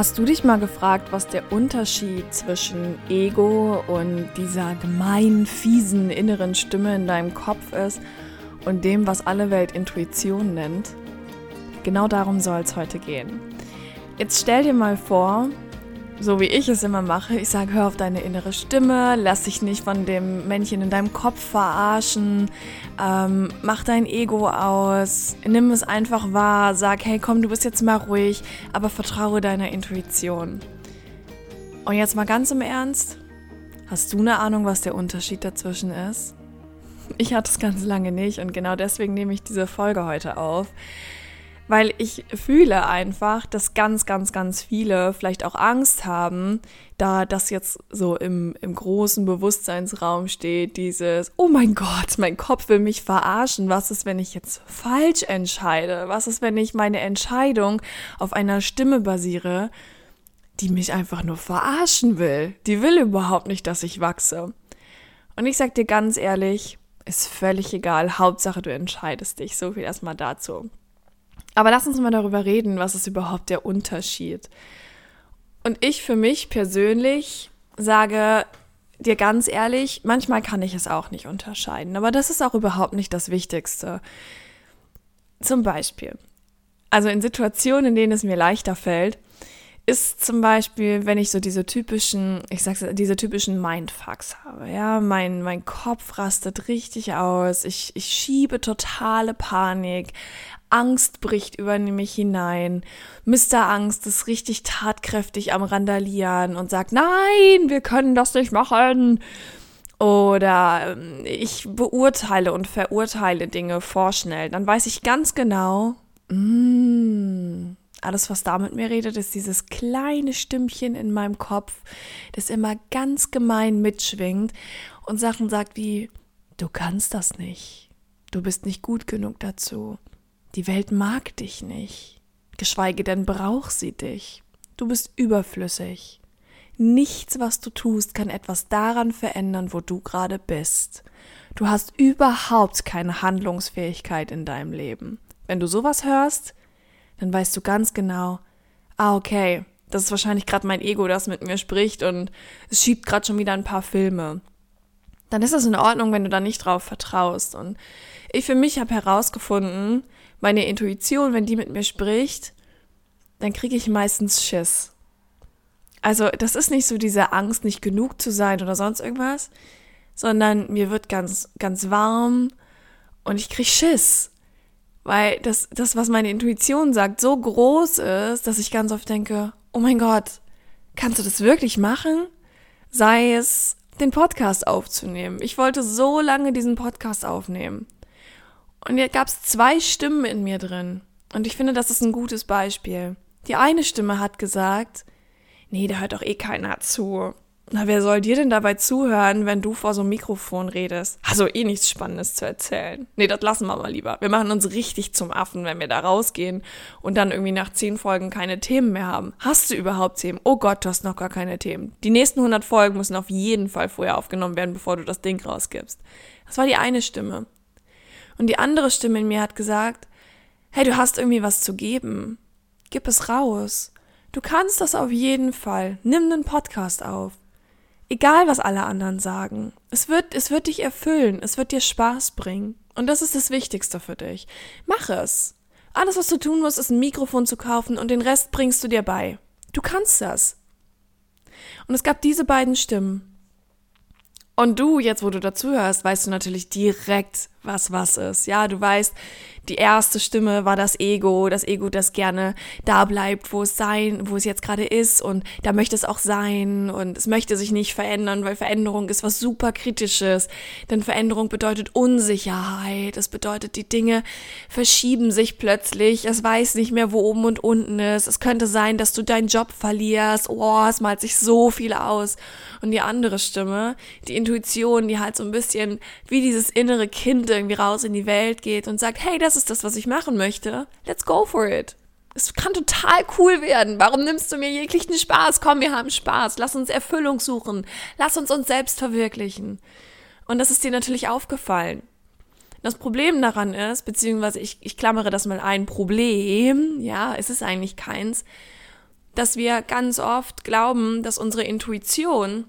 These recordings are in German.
Hast du dich mal gefragt, was der Unterschied zwischen Ego und dieser gemeinen, fiesen inneren Stimme in deinem Kopf ist und dem, was alle Welt Intuition nennt? Genau darum soll es heute gehen. Jetzt stell dir mal vor, so wie ich es immer mache. Ich sage, hör auf deine innere Stimme, lass dich nicht von dem Männchen in deinem Kopf verarschen, ähm, mach dein Ego aus, nimm es einfach wahr, sag, hey komm, du bist jetzt mal ruhig, aber vertraue deiner Intuition. Und jetzt mal ganz im Ernst, hast du eine Ahnung, was der Unterschied dazwischen ist? Ich hatte es ganz lange nicht und genau deswegen nehme ich diese Folge heute auf weil ich fühle einfach, dass ganz, ganz, ganz viele vielleicht auch Angst haben, da das jetzt so im, im großen Bewusstseinsraum steht, dieses, oh mein Gott, mein Kopf will mich verarschen, was ist, wenn ich jetzt falsch entscheide, was ist, wenn ich meine Entscheidung auf einer Stimme basiere, die mich einfach nur verarschen will, die will überhaupt nicht, dass ich wachse. Und ich sag dir ganz ehrlich, ist völlig egal, Hauptsache du entscheidest dich, so viel erstmal dazu. Aber lass uns mal darüber reden, was ist überhaupt der Unterschied. Und ich für mich persönlich sage dir ganz ehrlich, manchmal kann ich es auch nicht unterscheiden, aber das ist auch überhaupt nicht das Wichtigste. Zum Beispiel, also in Situationen, in denen es mir leichter fällt, ist zum Beispiel, wenn ich so diese typischen, ich sag's, diese typischen Mindfucks habe, ja, mein, mein Kopf rastet richtig aus, ich, ich schiebe totale Panik, Angst bricht über mich hinein. Mr. Angst ist richtig tatkräftig am Randalieren und sagt, nein, wir können das nicht machen. Oder ähm, ich beurteile und verurteile Dinge vorschnell. Dann weiß ich ganz genau, mm, alles, was da mit mir redet, ist dieses kleine Stimmchen in meinem Kopf, das immer ganz gemein mitschwingt und Sachen sagt wie, du kannst das nicht. Du bist nicht gut genug dazu. Die Welt mag dich nicht, geschweige denn braucht sie dich. Du bist überflüssig. Nichts, was du tust, kann etwas daran verändern, wo du gerade bist. Du hast überhaupt keine Handlungsfähigkeit in deinem Leben. Wenn du sowas hörst, dann weißt du ganz genau, ah, okay, das ist wahrscheinlich gerade mein Ego, das mit mir spricht und es schiebt gerade schon wieder ein paar Filme. Dann ist es in Ordnung, wenn du da nicht drauf vertraust. Und ich für mich habe herausgefunden, meine Intuition, wenn die mit mir spricht, dann kriege ich meistens Schiss. Also das ist nicht so diese Angst, nicht genug zu sein oder sonst irgendwas, sondern mir wird ganz, ganz warm und ich kriege Schiss. Weil das, das, was meine Intuition sagt, so groß ist, dass ich ganz oft denke, oh mein Gott, kannst du das wirklich machen? Sei es, den Podcast aufzunehmen. Ich wollte so lange diesen Podcast aufnehmen. Und jetzt gab es zwei Stimmen in mir drin. Und ich finde, das ist ein gutes Beispiel. Die eine Stimme hat gesagt, nee, da hört doch eh keiner zu. Na, wer soll dir denn dabei zuhören, wenn du vor so einem Mikrofon redest? Also eh nichts Spannendes zu erzählen. Nee, das lassen wir mal lieber. Wir machen uns richtig zum Affen, wenn wir da rausgehen und dann irgendwie nach zehn Folgen keine Themen mehr haben. Hast du überhaupt Themen? Oh Gott, du hast noch gar keine Themen. Die nächsten 100 Folgen müssen auf jeden Fall vorher aufgenommen werden, bevor du das Ding rausgibst. Das war die eine Stimme. Und die andere Stimme in mir hat gesagt, hey, du hast irgendwie was zu geben. Gib es raus. Du kannst das auf jeden Fall. Nimm einen Podcast auf. Egal, was alle anderen sagen. Es wird, es wird dich erfüllen. Es wird dir Spaß bringen. Und das ist das Wichtigste für dich. Mach es. Alles, was du tun musst, ist ein Mikrofon zu kaufen und den Rest bringst du dir bei. Du kannst das. Und es gab diese beiden Stimmen. Und du, jetzt wo du dazuhörst, weißt du natürlich direkt, was was ist. Ja, du weißt, die erste Stimme war das Ego, das Ego, das gerne da bleibt, wo es sein, wo es jetzt gerade ist. Und da möchte es auch sein. Und es möchte sich nicht verändern, weil Veränderung ist was super kritisches, denn Veränderung bedeutet Unsicherheit, es bedeutet, die Dinge verschieben sich plötzlich, es weiß nicht mehr, wo oben und unten ist, es könnte sein, dass du deinen Job verlierst, oh, es malt sich so viel aus. Und die andere Stimme, die Intuition, die halt so ein bisschen wie dieses innere Kind irgendwie raus in die Welt geht und sagt, hey, das ist das, was ich machen möchte. Let's go for it. Es kann total cool werden. Warum nimmst du mir jeglichen Spaß? Komm, wir haben Spaß. Lass uns Erfüllung suchen. Lass uns uns selbst verwirklichen. Und das ist dir natürlich aufgefallen. Das Problem daran ist, beziehungsweise ich, ich klammere das mal ein Problem, ja, es ist eigentlich keins, dass wir ganz oft glauben, dass unsere Intuition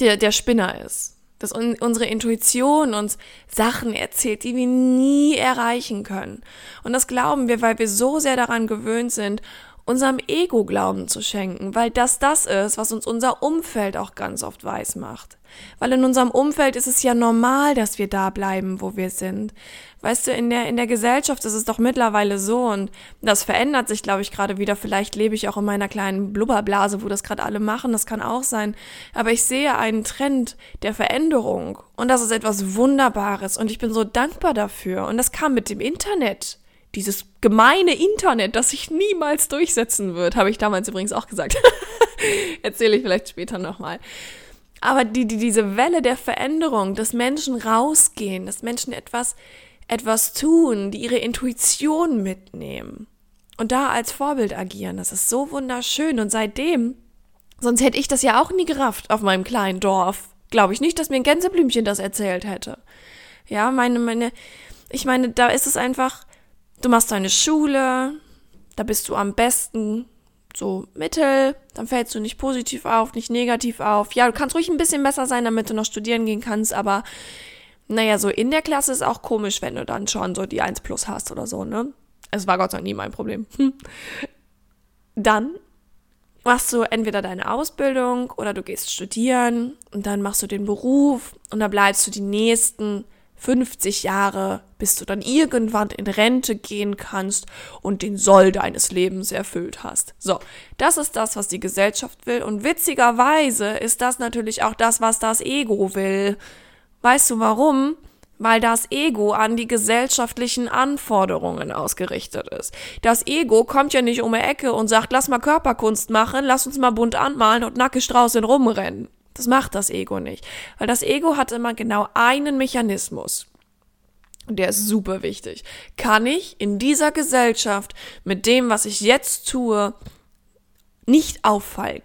der, der Spinner ist dass un unsere Intuition uns Sachen erzählt, die wir nie erreichen können. Und das glauben wir, weil wir so sehr daran gewöhnt sind, unserem Ego Glauben zu schenken, weil das das ist, was uns unser Umfeld auch ganz oft weiß macht. Weil in unserem Umfeld ist es ja normal, dass wir da bleiben, wo wir sind. Weißt du, in der, in der Gesellschaft ist es doch mittlerweile so und das verändert sich, glaube ich, gerade wieder. Vielleicht lebe ich auch in meiner kleinen Blubberblase, wo das gerade alle machen, das kann auch sein. Aber ich sehe einen Trend der Veränderung und das ist etwas Wunderbares und ich bin so dankbar dafür. Und das kam mit dem Internet dieses gemeine Internet, das sich niemals durchsetzen wird, habe ich damals übrigens auch gesagt. Erzähle ich vielleicht später nochmal. Aber die, die, diese Welle der Veränderung, dass Menschen rausgehen, dass Menschen etwas, etwas tun, die ihre Intuition mitnehmen und da als Vorbild agieren, das ist so wunderschön. Und seitdem, sonst hätte ich das ja auch nie gerafft auf meinem kleinen Dorf. Glaube ich nicht, dass mir ein Gänseblümchen das erzählt hätte. Ja, meine, meine, ich meine, da ist es einfach, du machst deine Schule, da bist du am besten so mittel, dann fällst du nicht positiv auf, nicht negativ auf. Ja, du kannst ruhig ein bisschen besser sein, damit du noch studieren gehen kannst, aber naja, so in der Klasse ist auch komisch, wenn du dann schon so die 1 plus hast oder so, ne? Es war Gott sei Dank nie mein Problem. Dann machst du entweder deine Ausbildung oder du gehst studieren und dann machst du den Beruf und dann bleibst du die nächsten 50 Jahre, bis du dann irgendwann in Rente gehen kannst und den Soll deines Lebens erfüllt hast. So, das ist das, was die Gesellschaft will. Und witzigerweise ist das natürlich auch das, was das Ego will. Weißt du warum? Weil das Ego an die gesellschaftlichen Anforderungen ausgerichtet ist. Das Ego kommt ja nicht um die Ecke und sagt, lass mal Körperkunst machen, lass uns mal bunt anmalen und nackig draußen rumrennen. Das macht das Ego nicht. Weil das Ego hat immer genau einen Mechanismus. Und der ist super wichtig. Kann ich in dieser Gesellschaft mit dem, was ich jetzt tue, nicht auffallen?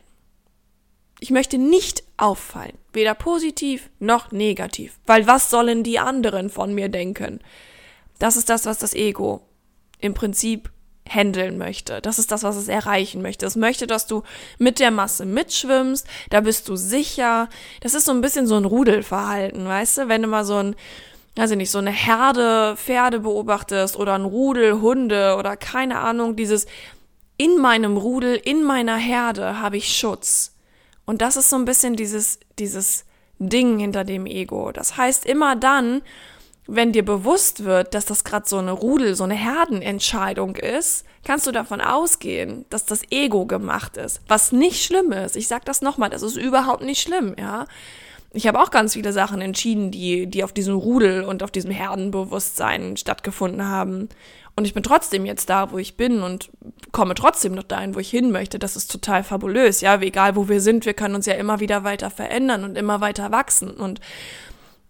Ich möchte nicht auffallen. Weder positiv noch negativ. Weil was sollen die anderen von mir denken? Das ist das, was das Ego im Prinzip handeln möchte. Das ist das, was es erreichen möchte. Es möchte, dass du mit der Masse mitschwimmst, da bist du sicher. Das ist so ein bisschen so ein Rudelverhalten, weißt du? Wenn du mal so ein, also nicht, so eine Herde Pferde beobachtest oder ein Rudel Hunde oder keine Ahnung, dieses in meinem Rudel, in meiner Herde habe ich Schutz. Und das ist so ein bisschen dieses, dieses Ding hinter dem Ego. Das heißt, immer dann, wenn dir bewusst wird, dass das gerade so eine Rudel, so eine Herdenentscheidung ist, kannst du davon ausgehen, dass das Ego gemacht ist. Was nicht schlimm ist. Ich sag das nochmal, das ist überhaupt nicht schlimm, ja. Ich habe auch ganz viele Sachen entschieden, die, die auf diesem Rudel und auf diesem Herdenbewusstsein stattgefunden haben. Und ich bin trotzdem jetzt da, wo ich bin und komme trotzdem noch dahin, wo ich hin möchte. Das ist total fabulös, ja. Egal, wo wir sind, wir können uns ja immer wieder weiter verändern und immer weiter wachsen. Und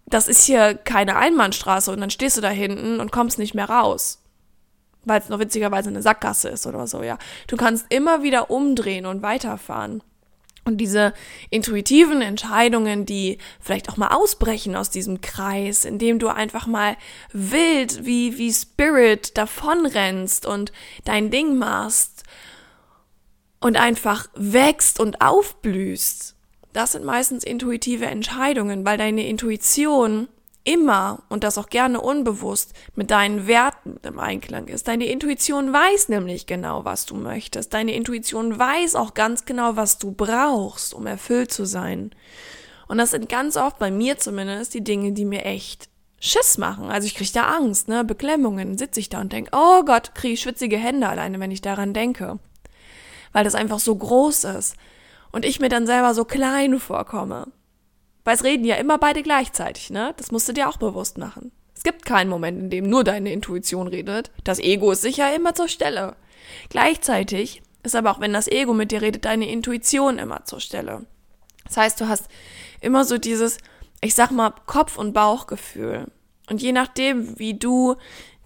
das ist hier keine Einbahnstraße und dann stehst du da hinten und kommst nicht mehr raus. Weil es noch witzigerweise eine Sackgasse ist oder so, ja. Du kannst immer wieder umdrehen und weiterfahren. Und diese intuitiven Entscheidungen, die vielleicht auch mal ausbrechen aus diesem Kreis, indem du einfach mal wild wie, wie Spirit davonrennst und dein Ding machst und einfach wächst und aufblühst das sind meistens intuitive Entscheidungen, weil deine Intuition immer und das auch gerne unbewusst mit deinen Werten im Einklang ist. Deine Intuition weiß nämlich genau, was du möchtest. Deine Intuition weiß auch ganz genau, was du brauchst, um erfüllt zu sein. Und das sind ganz oft bei mir zumindest die Dinge, die mir echt Schiss machen. Also ich kriege da Angst, ne, Beklemmungen, sitze ich da und denke, oh Gott, kriege ich schwitzige Hände alleine, wenn ich daran denke. Weil das einfach so groß ist und ich mir dann selber so klein vorkomme. Weil es reden ja immer beide gleichzeitig, ne? Das musst du dir auch bewusst machen. Es gibt keinen Moment, in dem nur deine Intuition redet. Das Ego ist sicher immer zur Stelle. Gleichzeitig ist aber auch, wenn das Ego mit dir redet, deine Intuition immer zur Stelle. Das heißt, du hast immer so dieses, ich sag mal, Kopf- und Bauchgefühl. Und je nachdem, wie du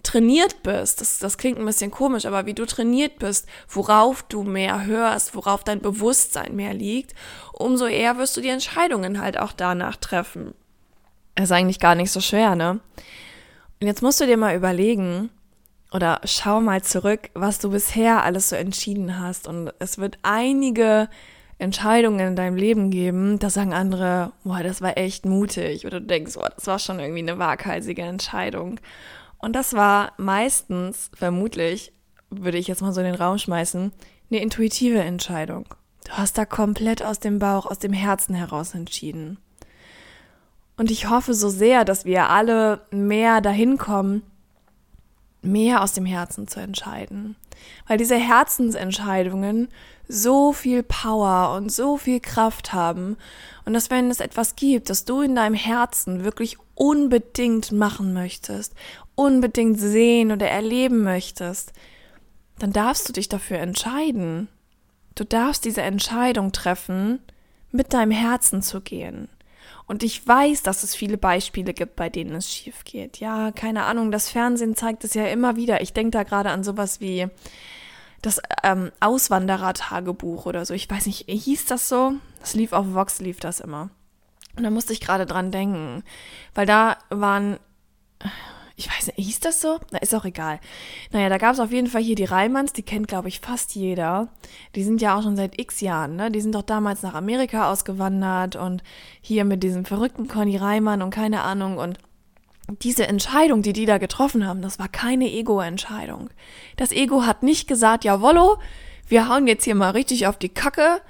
trainiert bist, das, das klingt ein bisschen komisch, aber wie du trainiert bist, worauf du mehr hörst, worauf dein Bewusstsein mehr liegt, umso eher wirst du die Entscheidungen halt auch danach treffen. Ist eigentlich gar nicht so schwer, ne? Und jetzt musst du dir mal überlegen, oder schau mal zurück, was du bisher alles so entschieden hast. Und es wird einige Entscheidungen in deinem Leben geben, da sagen andere, boah, das war echt mutig. Oder du denkst, boah, das war schon irgendwie eine waghalsige Entscheidung. Und das war meistens, vermutlich, würde ich jetzt mal so in den Raum schmeißen, eine intuitive Entscheidung. Du hast da komplett aus dem Bauch, aus dem Herzen heraus entschieden. Und ich hoffe so sehr, dass wir alle mehr dahin kommen, mehr aus dem Herzen zu entscheiden. Weil diese Herzensentscheidungen so viel Power und so viel Kraft haben. Und dass wenn es etwas gibt, das du in deinem Herzen wirklich unbedingt machen möchtest, unbedingt sehen oder erleben möchtest, dann darfst du dich dafür entscheiden. Du darfst diese Entscheidung treffen, mit deinem Herzen zu gehen. Und ich weiß, dass es viele Beispiele gibt, bei denen es schief geht. Ja, keine Ahnung, das Fernsehen zeigt es ja immer wieder. Ich denke da gerade an sowas wie das ähm, Auswanderer-Tagebuch oder so. Ich weiß nicht, hieß das so? Das lief auf Vox, lief das immer. Und da musste ich gerade dran denken, weil da waren, ich weiß nicht, hieß das so? Na, ist auch egal. Naja, da gab es auf jeden Fall hier die Reimanns, die kennt, glaube ich, fast jeder. Die sind ja auch schon seit x Jahren, ne? Die sind doch damals nach Amerika ausgewandert und hier mit diesem verrückten Conny Reimann und keine Ahnung und diese Entscheidung, die die da getroffen haben, das war keine Ego-Entscheidung. Das Ego hat nicht gesagt, jawollo, wir hauen jetzt hier mal richtig auf die Kacke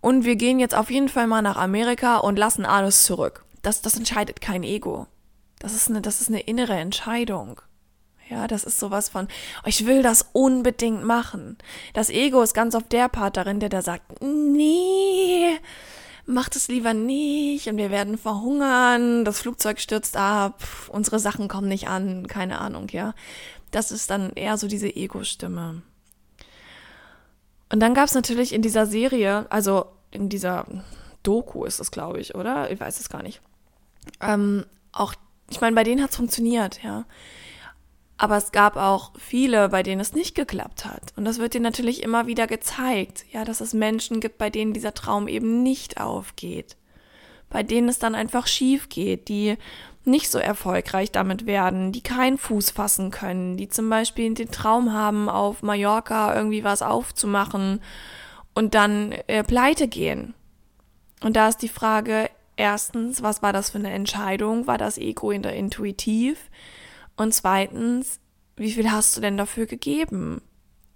und wir gehen jetzt auf jeden Fall mal nach Amerika und lassen alles zurück. Das, das entscheidet kein Ego. Das ist eine, das ist eine innere Entscheidung. Ja, das ist sowas von, ich will das unbedingt machen. Das Ego ist ganz auf der Part darin, der da sagt, nee, macht es lieber nicht und wir werden verhungern, das Flugzeug stürzt ab, unsere Sachen kommen nicht an, keine Ahnung, ja. Das ist dann eher so diese Ego-Stimme. Und dann gab es natürlich in dieser Serie, also in dieser Doku ist es, glaube ich, oder? Ich weiß es gar nicht. Ähm, auch, ich meine, bei denen hat es funktioniert, ja. Aber es gab auch viele, bei denen es nicht geklappt hat. Und das wird dir natürlich immer wieder gezeigt, ja, dass es Menschen gibt, bei denen dieser Traum eben nicht aufgeht. Bei denen es dann einfach schief geht, die nicht so erfolgreich damit werden, die keinen Fuß fassen können, die zum Beispiel den Traum haben, auf Mallorca irgendwie was aufzumachen und dann äh, pleite gehen. Und da ist die Frage, erstens, was war das für eine Entscheidung? War das Ego in der intuitiv? Und zweitens, wie viel hast du denn dafür gegeben?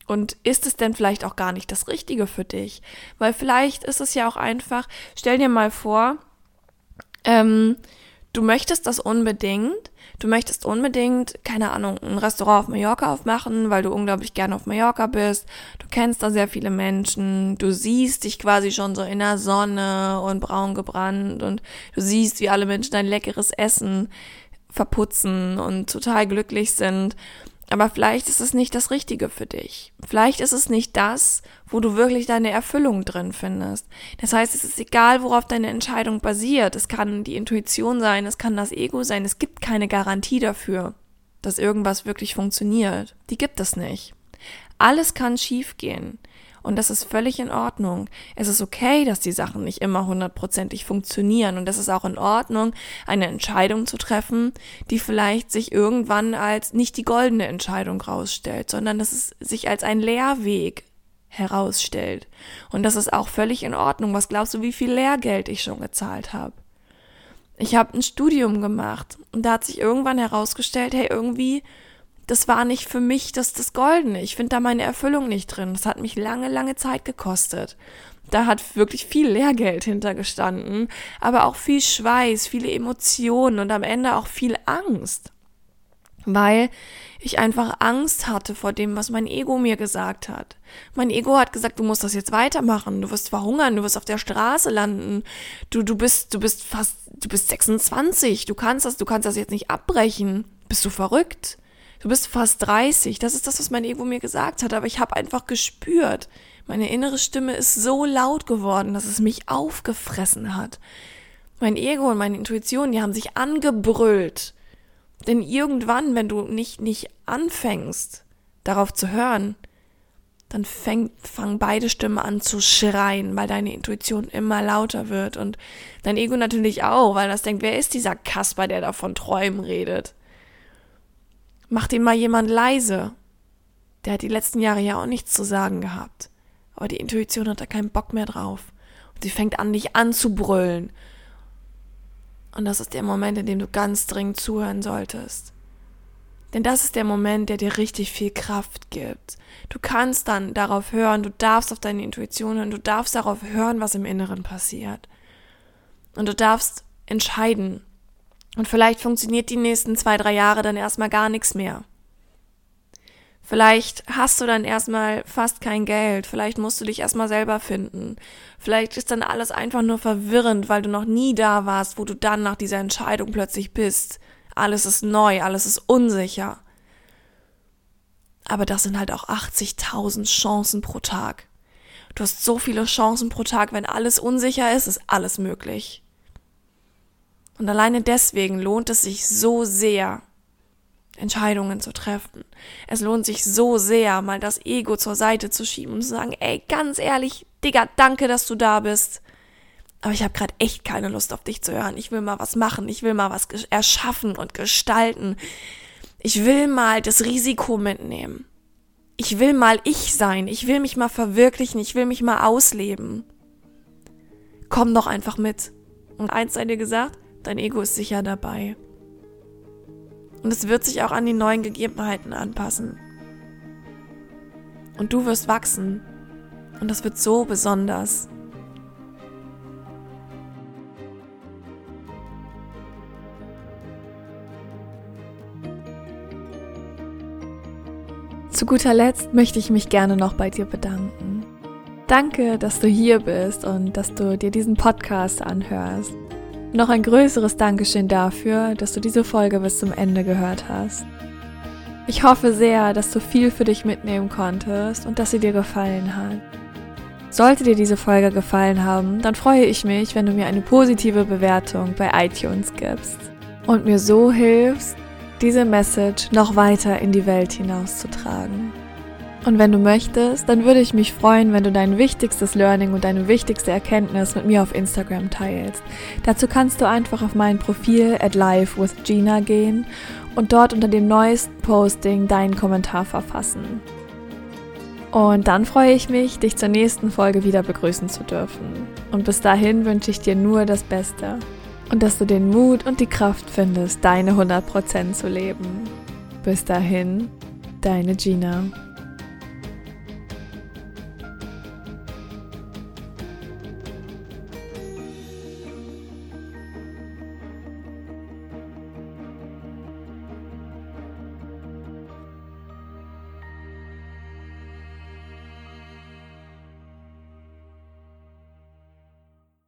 Und ist es denn vielleicht auch gar nicht das Richtige für dich? Weil vielleicht ist es ja auch einfach, stell dir mal vor, ähm, du möchtest das unbedingt, du möchtest unbedingt, keine Ahnung, ein Restaurant auf Mallorca aufmachen, weil du unglaublich gerne auf Mallorca bist, du kennst da sehr viele Menschen, du siehst dich quasi schon so in der Sonne und braun gebrannt und du siehst, wie alle Menschen ein leckeres Essen verputzen und total glücklich sind. Aber vielleicht ist es nicht das Richtige für dich. Vielleicht ist es nicht das, wo du wirklich deine Erfüllung drin findest. Das heißt, es ist egal, worauf deine Entscheidung basiert. Es kann die Intuition sein, es kann das Ego sein. Es gibt keine Garantie dafür, dass irgendwas wirklich funktioniert. Die gibt es nicht. Alles kann schiefgehen. Und das ist völlig in Ordnung. Es ist okay, dass die Sachen nicht immer hundertprozentig funktionieren. Und es ist auch in Ordnung, eine Entscheidung zu treffen, die vielleicht sich irgendwann als nicht die goldene Entscheidung rausstellt, sondern dass es sich als ein Lehrweg herausstellt. Und das ist auch völlig in Ordnung. Was glaubst du, wie viel Lehrgeld ich schon gezahlt habe? Ich habe ein Studium gemacht und da hat sich irgendwann herausgestellt, hey, irgendwie, das war nicht für mich das, das Goldene. Ich finde da meine Erfüllung nicht drin. Das hat mich lange, lange Zeit gekostet. Da hat wirklich viel Lehrgeld hintergestanden, aber auch viel Schweiß, viele Emotionen und am Ende auch viel Angst. Weil ich einfach Angst hatte vor dem, was mein Ego mir gesagt hat. Mein Ego hat gesagt, du musst das jetzt weitermachen, du wirst verhungern, du wirst auf der Straße landen, du, du bist, du bist fast, du bist 26, du kannst das, du kannst das jetzt nicht abbrechen. Bist du verrückt? Du bist fast 30. Das ist das, was mein Ego mir gesagt hat, aber ich habe einfach gespürt, meine innere Stimme ist so laut geworden, dass es mich aufgefressen hat. Mein Ego und meine Intuition, die haben sich angebrüllt denn irgendwann, wenn du nicht, nicht anfängst, darauf zu hören, dann fängt, fangen beide Stimmen an zu schreien, weil deine Intuition immer lauter wird und dein Ego natürlich auch, weil das denkt, wer ist dieser Kasper, der da von Träumen redet? Mach den mal jemand leise. Der hat die letzten Jahre ja auch nichts zu sagen gehabt. Aber die Intuition hat da keinen Bock mehr drauf. Und sie fängt an, dich anzubrüllen. Und das ist der Moment, in dem du ganz dringend zuhören solltest. Denn das ist der Moment, der dir richtig viel Kraft gibt. Du kannst dann darauf hören, du darfst auf deine Intuition hören, du darfst darauf hören, was im Inneren passiert. Und du darfst entscheiden. Und vielleicht funktioniert die nächsten zwei, drei Jahre dann erstmal gar nichts mehr. Vielleicht hast du dann erstmal fast kein Geld, vielleicht musst du dich erstmal selber finden. Vielleicht ist dann alles einfach nur verwirrend, weil du noch nie da warst, wo du dann nach dieser Entscheidung plötzlich bist. Alles ist neu, alles ist unsicher. Aber das sind halt auch 80.000 Chancen pro Tag. Du hast so viele Chancen pro Tag, wenn alles unsicher ist, ist alles möglich. Und alleine deswegen lohnt es sich so sehr, Entscheidungen zu treffen. Es lohnt sich so sehr, mal das Ego zur Seite zu schieben und zu sagen, ey, ganz ehrlich, Digga, danke, dass du da bist. Aber ich habe gerade echt keine Lust auf dich zu hören. Ich will mal was machen, ich will mal was erschaffen und gestalten. Ich will mal das Risiko mitnehmen. Ich will mal ich sein, ich will mich mal verwirklichen, ich will mich mal ausleben. Komm doch einfach mit. Und eins sei dir gesagt, dein Ego ist sicher dabei. Und es wird sich auch an die neuen Gegebenheiten anpassen. Und du wirst wachsen. Und das wird so besonders. Zu guter Letzt möchte ich mich gerne noch bei dir bedanken. Danke, dass du hier bist und dass du dir diesen Podcast anhörst. Noch ein größeres Dankeschön dafür, dass du diese Folge bis zum Ende gehört hast. Ich hoffe sehr, dass du viel für dich mitnehmen konntest und dass sie dir gefallen hat. Sollte dir diese Folge gefallen haben, dann freue ich mich, wenn du mir eine positive Bewertung bei iTunes gibst und mir so hilfst, diese Message noch weiter in die Welt hinauszutragen. Und wenn du möchtest, dann würde ich mich freuen, wenn du dein wichtigstes Learning und deine wichtigste Erkenntnis mit mir auf Instagram teilst. Dazu kannst du einfach auf mein Profil at live with Gina gehen und dort unter dem neuesten Posting deinen Kommentar verfassen. Und dann freue ich mich, dich zur nächsten Folge wieder begrüßen zu dürfen. Und bis dahin wünsche ich dir nur das Beste. Und dass du den Mut und die Kraft findest, deine 100% zu leben. Bis dahin, deine Gina.